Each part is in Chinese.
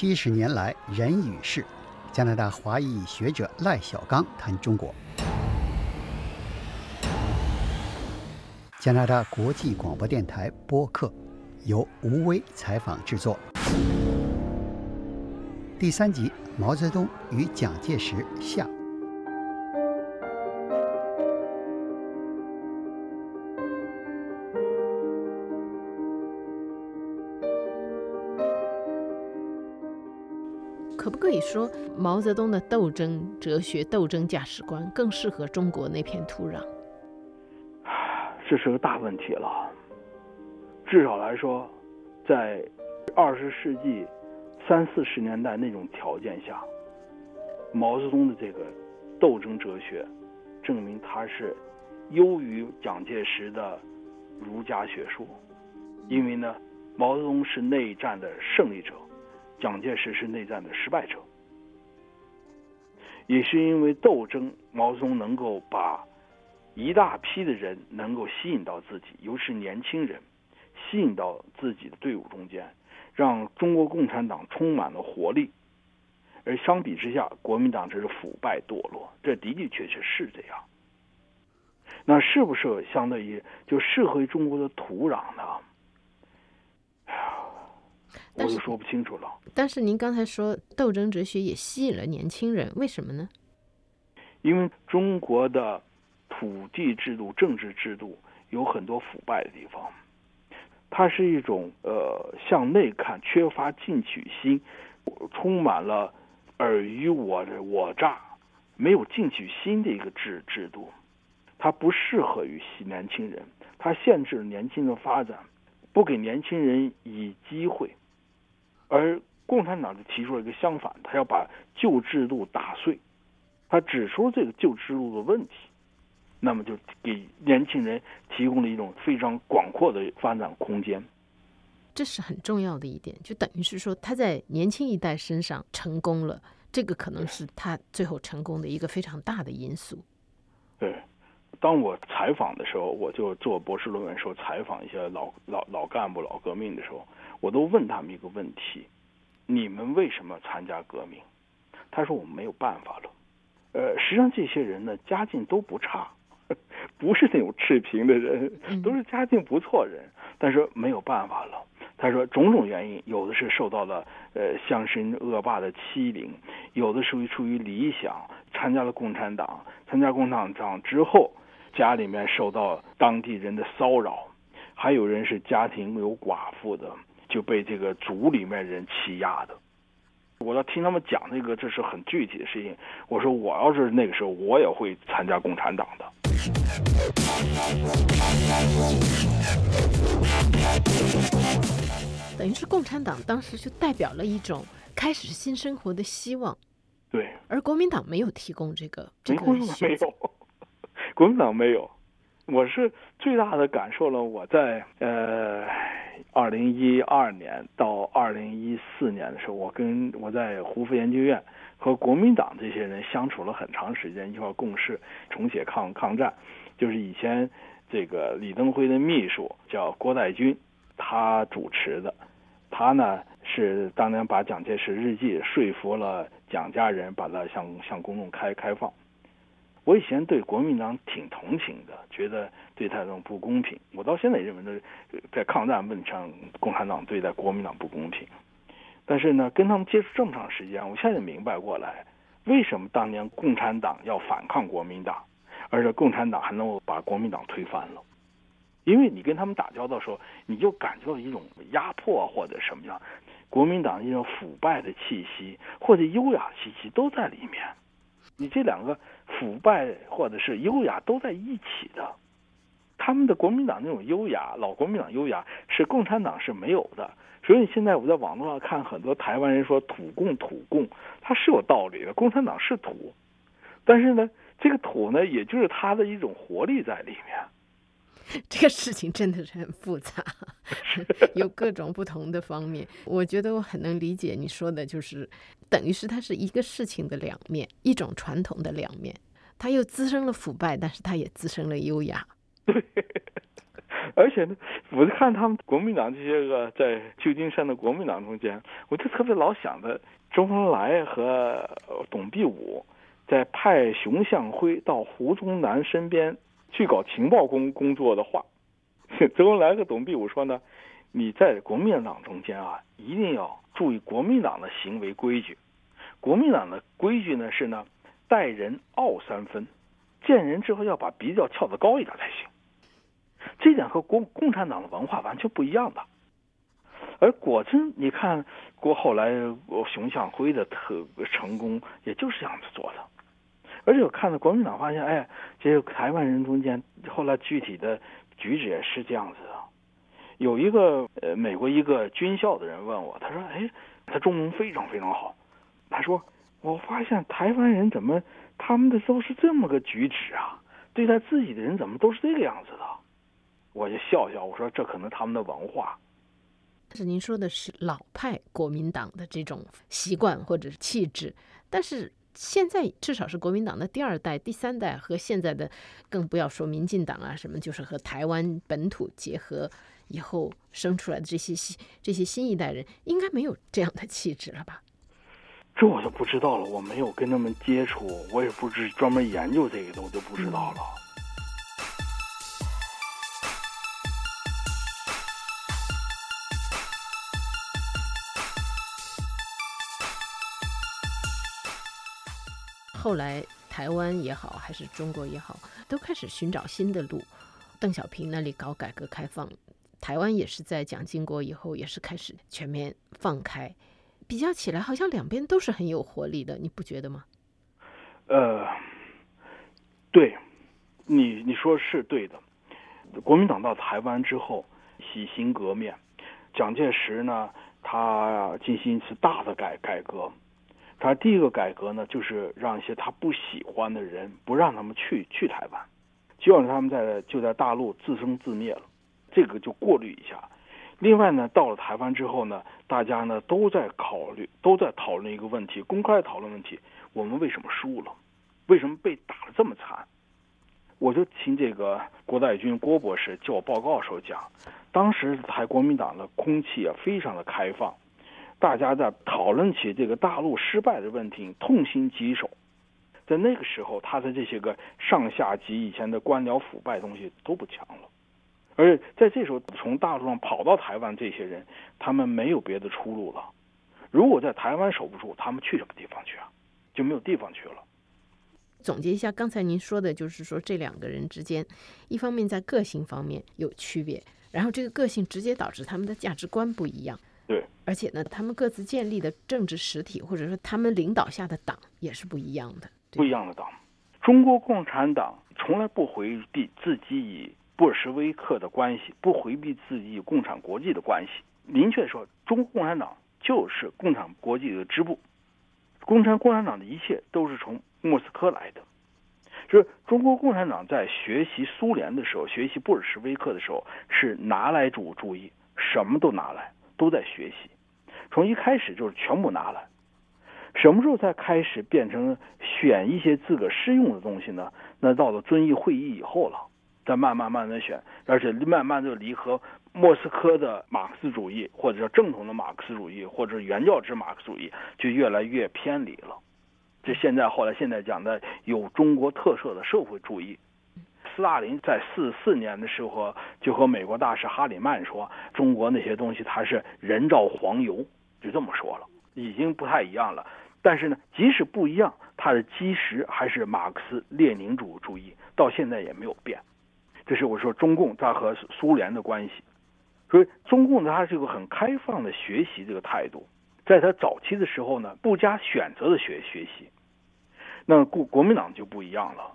七十年来人与事，加拿大华裔学者赖小刚谈中国。加拿大国际广播电台播客由吴威采访制作。第三集：毛泽东与蒋介石下。可不可以说，毛泽东的斗争哲学、斗争价值观更适合中国那片土壤？这是个大问题了。至少来说，在二十世纪三四十年代那种条件下，毛泽东的这个斗争哲学，证明他是优于蒋介石的儒家学说。因为呢，毛泽东是内战的胜利者，蒋介石是内战的失败者。也是因为斗争，毛泽东能够把。一大批的人能够吸引到自己，尤其是年轻人，吸引到自己的队伍中间，让中国共产党充满了活力。而相比之下，国民党这是腐败堕落，这的的确确是这样。那是不是相当于就适合于中国的土壤呢？我就说不清楚了。但是您刚才说斗争哲学也吸引了年轻人，为什么呢？因为中国的。土地制度、政治制度有很多腐败的地方，它是一种呃向内看、缺乏进取心、充满了尔虞我我诈、没有进取心的一个制制度。它不适合于年轻人，它限制了年轻人发展，不给年轻人以机会。而共产党就提出了一个相反，他要把旧制度打碎，他指出这个旧制度的问题。那么就给年轻人提供了一种非常广阔的发展空间，这是很重要的一点。就等于是说他在年轻一代身上成功了，这个可能是他最后成功的一个非常大的因素。对，当我采访的时候，我就做博士论文时候采访一些老老老干部、老革命的时候，我都问他们一个问题：你们为什么参加革命？他说我们没有办法了。呃，实际上这些人呢，家境都不差。不是那种赤贫的人，都是家境不错人，但是没有办法了。他说种种原因，有的是受到了呃乡绅恶霸的欺凌，有的属于出于理想参加了共产党，参加共产党之后，家里面受到当地人的骚扰，还有人是家庭有寡妇的，就被这个族里面人欺压的。我要听他们讲那个，这是很具体的事情。我说我要是那个时候，我也会参加共产党的。等于是共产党当时就代表了一种开始新生活的希望。对。而国民党没有提供这个这个没有，国民党没有。我是最大的感受了，我在呃。二零一二年到二零一四年的时候，我跟我在胡佛研究院和国民党这些人相处了很长时间，一块共事重写抗抗战。就是以前这个李登辉的秘书叫郭代军，他主持的。他呢是当年把蒋介石日记说服了蒋家人，把它向向公众开开放。我以前对国民党挺同情的，觉得对他这种不公平。我到现在也认为，在在抗战问题上，共产党对待国民党不公平。但是呢，跟他们接触这么长时间，我现在明白过来，为什么当年共产党要反抗国民党，而且共产党还能够把国民党推翻了？因为你跟他们打交道的时候，你就感觉到一种压迫或者什么样，国民党一种腐败的气息或者优雅气息都在里面。你这两个腐败或者是优雅都在一起的，他们的国民党那种优雅，老国民党优雅是共产党是没有的。所以现在我在网络上看很多台湾人说土共土共，它是有道理的。共产党是土，但是呢，这个土呢，也就是它的一种活力在里面。这个事情真的是很复杂，有各种不同的方面。我觉得我很能理解你说的，就是等于是它是一个事情的两面，一种传统的两面。它又滋生了腐败，但是它也滋生了优雅。对而且呢，我就看他们国民党这些个在旧金山的国民党中间，我就特别老想着周恩来和董必武在派熊向晖到胡宗南身边去搞情报工工作的话，周恩来和董必武说呢，你在国民党中间啊，一定要注意国民党的行为规矩。国民党的规矩呢是呢，待人傲三分，见人之后要把鼻子翘得高一点才行。这点和共共产党的文化完全不一样的。而果真，你看过后来熊向晖的特成功，也就是这样子做的。而且我看到国民党发现，哎，这个台湾人中间后来具体的举止也是这样子的。有一个呃美国一个军校的人问我，他说：“哎，他中文非常非常好。”他说：“我发现台湾人怎么他们的都是这么个举止啊？对待自己的人怎么都是这个样子的？”我就笑笑，我说：“这可能他们的文化。”但是您说的是老派国民党的这种习惯或者是气质，但是现在至少是国民党的第二代、第三代和现在的，更不要说民进党啊什么，就是和台湾本土结合以后生出来的这些新这些新一代人，应该没有这样的气质了吧？这我就不知道了，我没有跟他们接触，我也不是专门研究这个的，我就不知道了。后来台湾也好，还是中国也好，都开始寻找新的路。邓小平那里搞改革开放，台湾也是在蒋经国以后，也是开始全面放开。比较起来，好像两边都是很有活力的，你不觉得吗？呃，对，你你说是对的。国民党到台湾之后，洗心革面，蒋介石呢，他进行一次大的改改革。他第一个改革呢，就是让一些他不喜欢的人不让他们去去台湾，就让他们在就在大陆自生自灭了，这个就过滤一下。另外呢，到了台湾之后呢，大家呢都在考虑，都在讨论一个问题，公开讨论问题：我们为什么输了？为什么被打得这么惨？我就听这个郭代军郭博士叫我报告的时候讲，当时台国民党的空气啊非常的开放。大家在讨论起这个大陆失败的问题，痛心疾首。在那个时候，他的这些个上下级以前的官僚腐败东西都不强了。而且在这时候，从大陆上跑到台湾这些人，他们没有别的出路了。如果在台湾守不住，他们去什么地方去啊？就没有地方去了。总结一下，刚才您说的就是说，这两个人之间，一方面在个性方面有区别，然后这个个性直接导致他们的价值观不一样。对，而且呢，他们各自建立的政治实体，或者说他们领导下的党也是不一样的。不一样的党，中国共产党从来不回避自己与布尔什维克的关系，不回避自己与共产国际的关系。明确说，中国共产党就是共产国际的支部，共产共产党的一切都是从莫斯科来的。就是中国共产党在学习苏联的时候，学习布尔什维克的时候，是拿来主主义，什么都拿来。都在学习，从一开始就是全部拿来。什么时候才开始变成选一些自个适用的东西呢？那到了遵义会议以后了，再慢慢慢慢选，而且慢慢就离和莫斯科的马克思主义，或者说正统的马克思主义，或者原教旨马克思主义，就越来越偏离了。这现在后来现在讲的有中国特色的社会主义。斯大林在四四年的时候就和美国大使哈里曼说：“中国那些东西它是人造黄油。”就这么说了，已经不太一样了。但是呢，即使不一样，它的基石还是马克思列宁主主义，到现在也没有变。这是我说中共它和苏联的关系。所以中共它是一个很开放的学习这个态度，在它早期的时候呢，不加选择的学学习。那国国民党就不一样了。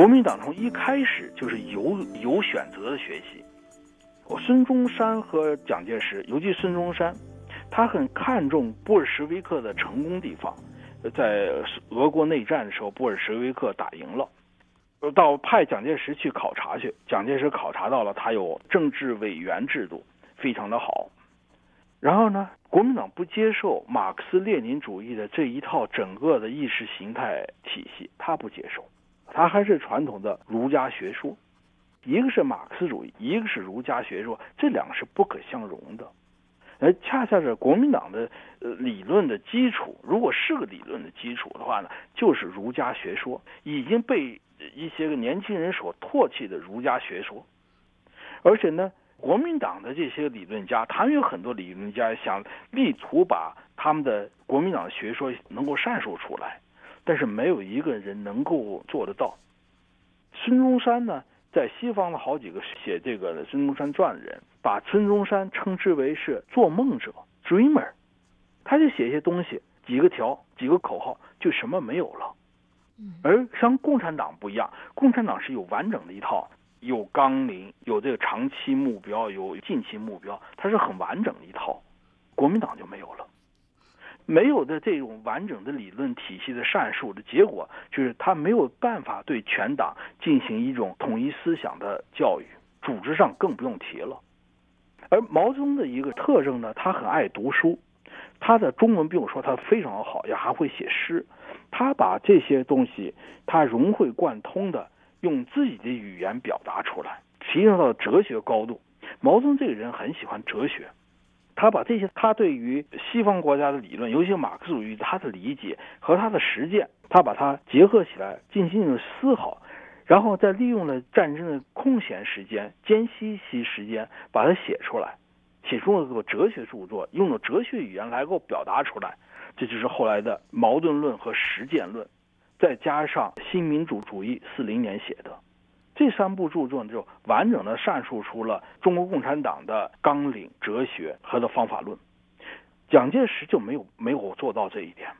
国民党从一开始就是有有选择的学习。我孙中山和蒋介石，尤其孙中山，他很看重布尔什维克的成功地方。在俄国内战的时候，布尔什维克打赢了，到派蒋介石去考察去。蒋介石考察到了，他有政治委员制度，非常的好。然后呢，国民党不接受马克思列宁主义的这一套整个的意识形态体系，他不接受，它还是传统的儒家学说。一个是马克思主义，一个是儒家学说，这两个是不可相容的。而恰恰是国民党的呃理论的基础，如果是个理论的基础的话呢，就是儒家学说，已经被一些个年轻人所唾弃的儒家学说。而且呢，国民党的这些理论家，他们有很多理论家想力图把他们的国民党的学说能够阐述出来，但是没有一个人能够做得到。孙中山呢？在西方的好几个写这个孙中山传的人，把孙中山称之为是做梦者 （dreamer），他就写一些东西，几个条、几个口号，就什么没有了。而像共产党不一样，共产党是有完整的一套，有纲领，有这个长期目标，有近期目标，它是很完整的一套。国民党就没有了。没有的这种完整的理论体系的阐述的结果，就是他没有办法对全党进行一种统一思想的教育，组织上更不用提了。而毛泽东的一个特征呢，他很爱读书，他的中文不用说，他非常好，也还会写诗。他把这些东西，他融会贯通的用自己的语言表达出来，提升到哲学高度。毛泽东这个人很喜欢哲学。他把这些他对于西方国家的理论，尤其马克思主义他的理解和他的实践，他把它结合起来进行了思考，然后再利用了战争的空闲时间、间隙期时间，把它写出来，写出了个哲学著作，用了哲学语言来够表达出来，这就是后来的矛盾论和实践论，再加上新民主主义四零年写的。这三部著作就完整的阐述出了中国共产党的纲领、哲学和的方法论。蒋介石就没有没有做到这一点。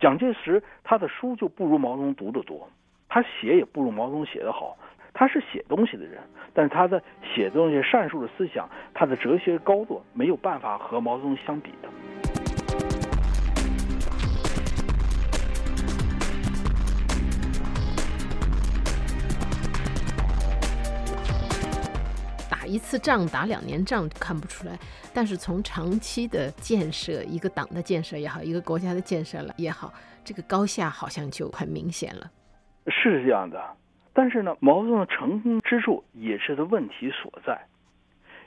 蒋介石他的书就不如毛泽东读得多，他写也不如毛泽东写得好。他是写东西的人，但是他的写东西阐述的思想，他的哲学高度没有办法和毛泽东相比的。一次仗打两年仗看不出来，但是从长期的建设，一个党的建设也好，一个国家的建设了也好，这个高下好像就很明显了。是这样的，但是呢，毛泽东的成功之处也是他问题所在，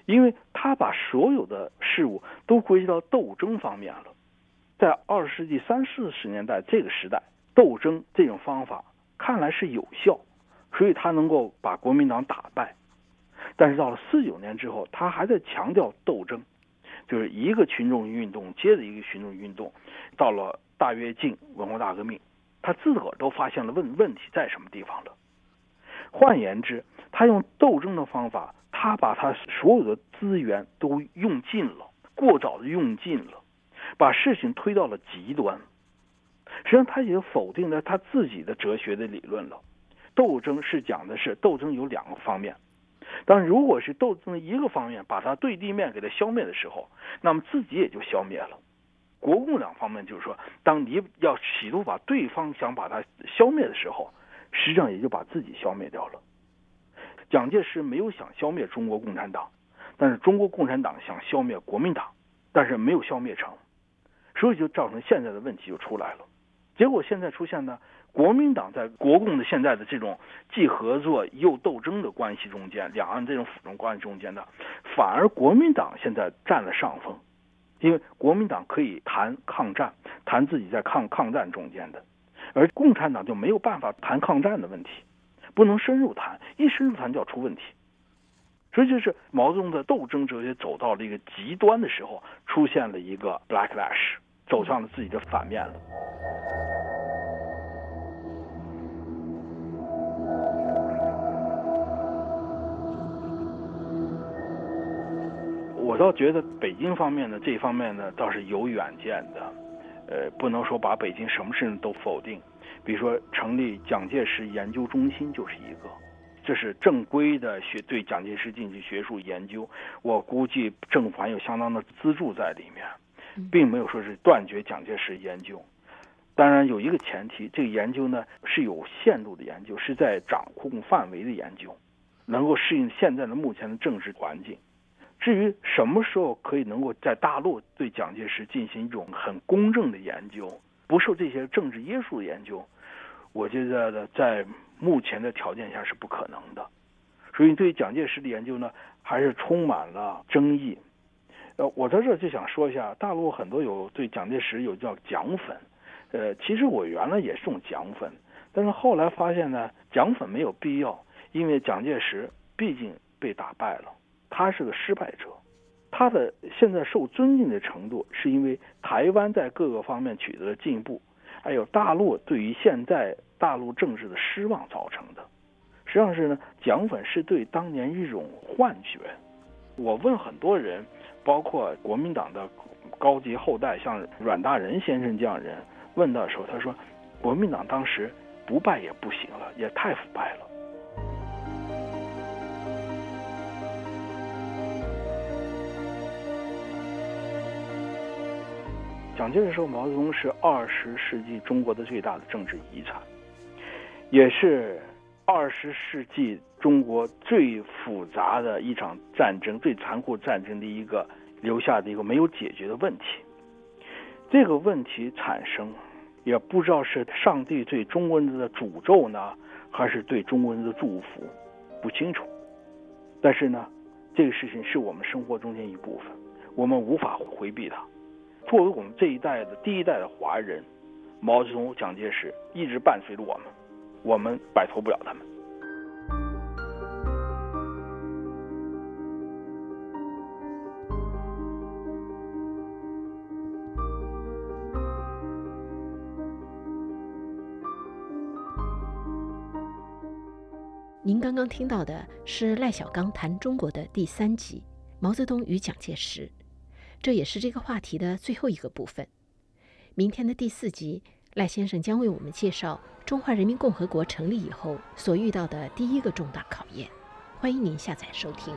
因为他把所有的事物都归结到斗争方面了。在二十世纪三四十年代这个时代，斗争这种方法看来是有效，所以他能够把国民党打败。但是到了四九年之后，他还在强调斗争，就是一个群众运动接着一个群众运动，到了大跃进、文化大革命，他自个儿都发现了问问题在什么地方了。换言之，他用斗争的方法，他把他所有的资源都用尽了，过早的用尽了，把事情推到了极端。实际上，他已经否定了他自己的哲学的理论了。斗争是讲的是斗争有两个方面。但如果是斗争一个方面把它对立面给它消灭的时候，那么自己也就消灭了。国共两方面就是说，当你要企图把对方想把它消灭的时候，实际上也就把自己消灭掉了。蒋介石没有想消灭中国共产党，但是中国共产党想消灭国民党，但是没有消灭成，所以就造成现在的问题就出来了。结果现在出现呢？国民党在国共的现在的这种既合作又斗争的关系中间，两岸这种辅助关系中间的，反而国民党现在占了上风，因为国民党可以谈抗战，谈自己在抗抗战中间的，而共产党就没有办法谈抗战的问题，不能深入谈，一深入谈就要出问题，所以就是毛泽东的斗争哲学走到了一个极端的时候，出现了一个 blacklash，走向了自己的反面了。我倒觉得北京方面呢，这方面呢倒是有远见的，呃，不能说把北京什么事情都否定。比如说成立蒋介石研究中心就是一个，这是正规的学对蒋介石进行学术研究。我估计政府还有相当的资助在里面，并没有说是断绝蒋介石研究。当然有一个前提，这个研究呢是有限度的研究，是在掌控范围的研究，能够适应现在的目前的政治环境。至于什么时候可以能够在大陆对蒋介石进行一种很公正的研究，不受这些政治约束的研究，我觉得呢，在目前的条件下是不可能的。所以对蒋介石的研究呢，还是充满了争议。呃，我在这就想说一下，大陆很多有对蒋介石有叫蒋粉，呃，其实我原来也是种蒋粉，但是后来发现呢，蒋粉没有必要，因为蒋介石毕竟被打败了。他是个失败者，他的现在受尊敬的程度，是因为台湾在各个方面取得了进步，还有大陆对于现在大陆政治的失望造成的。实际上是呢，蒋粉是对当年一种幻觉。我问很多人，包括国民党的高级后代，像阮大仁先生这样人，问到的时候，他说，国民党当时不败也不行了，也太腐败了。蒋介石说：“毛泽东是二十世纪中国的最大的政治遗产，也是二十世纪中国最复杂的一场战争、最残酷战争的一个留下的一个没有解决的问题。这个问题产生，也不知道是上帝对中国人的诅咒呢，还是对中国人的祝福，不清楚。但是呢，这个事情是我们生活中间一部分，我们无法回避它。”作为我们这一代的第一代的华人，毛泽东、蒋介石一直伴随着我们，我们摆脱不了他们。您刚刚听到的是赖小刚谈中国的第三集《毛泽东与蒋介石》。这也是这个话题的最后一个部分。明天的第四集，赖先生将为我们介绍中华人民共和国成立以后所遇到的第一个重大考验。欢迎您下载收听。